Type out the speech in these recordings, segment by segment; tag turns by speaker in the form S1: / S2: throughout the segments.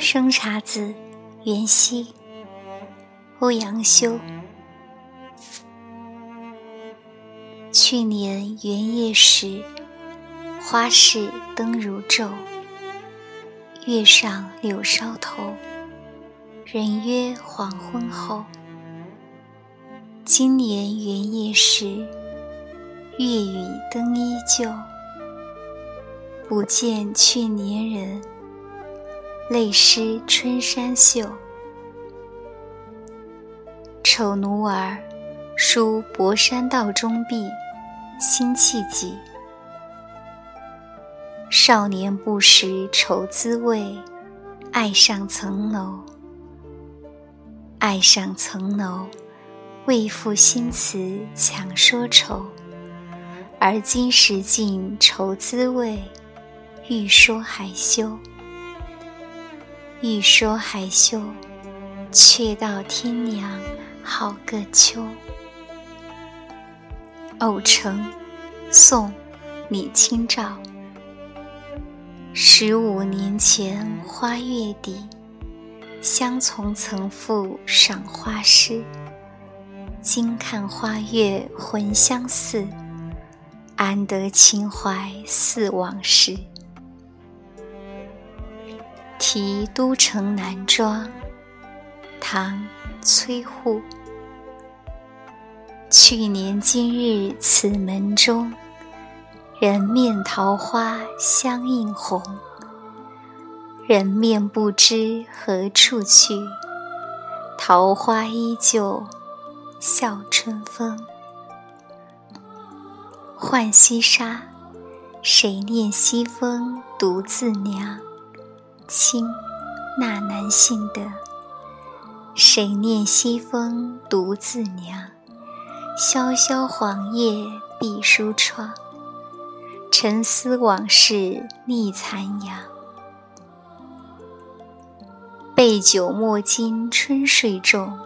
S1: 生查子，元夕，欧阳修。去年元夜时，花市灯如昼，月上柳梢头，人约黄昏后。今年元夜时，月与灯依旧，不见去年人，泪湿春衫袖。丑奴儿，书博山道中壁，辛弃疾。少年不识愁滋味，爱上层楼。爱上层楼。为赋新词强说愁，而今识尽愁滋味，欲说还休。欲说还休，却道天凉好个秋。偶成，宋，李清照。十五年前花月底，相从曾赋赏花诗。今看花月魂相似，安得情怀似往事？题都城南庄，唐·崔护。去年今日此门中，人面桃花相映红。人面不知何处去，桃花依旧。笑春风，浣溪沙，谁念西风独自凉？清，纳兰性德。谁念西风独自凉？萧萧黄叶闭疏窗，沉思往事逆残阳。备酒莫惊春睡重。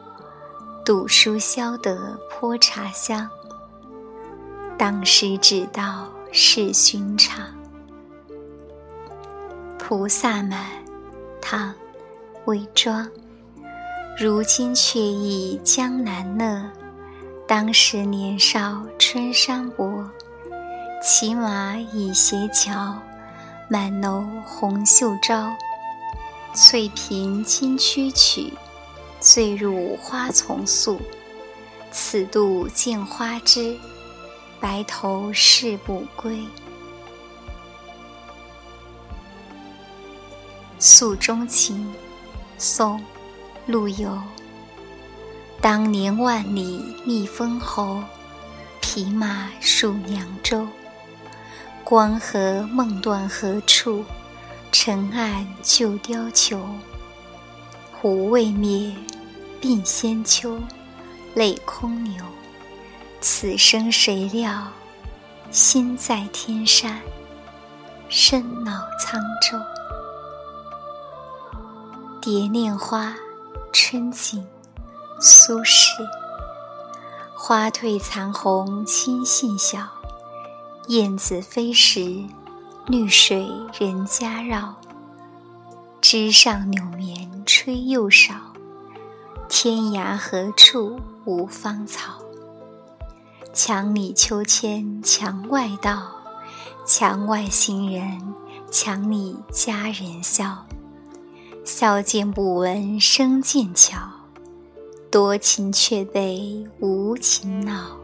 S1: 赌书消得泼茶香，当时只道是寻常。菩萨蛮，唐·韦庄。如今却忆江南乐，当时年少春山薄。骑马倚斜桥，满楼红袖招。翠屏金曲曲。醉入花丛宿，此度见花枝，白头誓不归。诉衷情，宋·陆游。当年万里觅封侯，匹马戍凉州。关河梦断何处？尘岸旧貂裘。壶未灭，鬓先秋，泪空流。此生谁料，心在天山，身老沧州。蝶恋花，春景，苏轼。花褪残红青杏小，燕子飞时，绿水人家绕。枝上柳绵吹又少，天涯何处无芳草？墙里秋千墙外道，墙外行人，墙里佳人笑。笑渐不闻声渐悄，多情却被无情恼。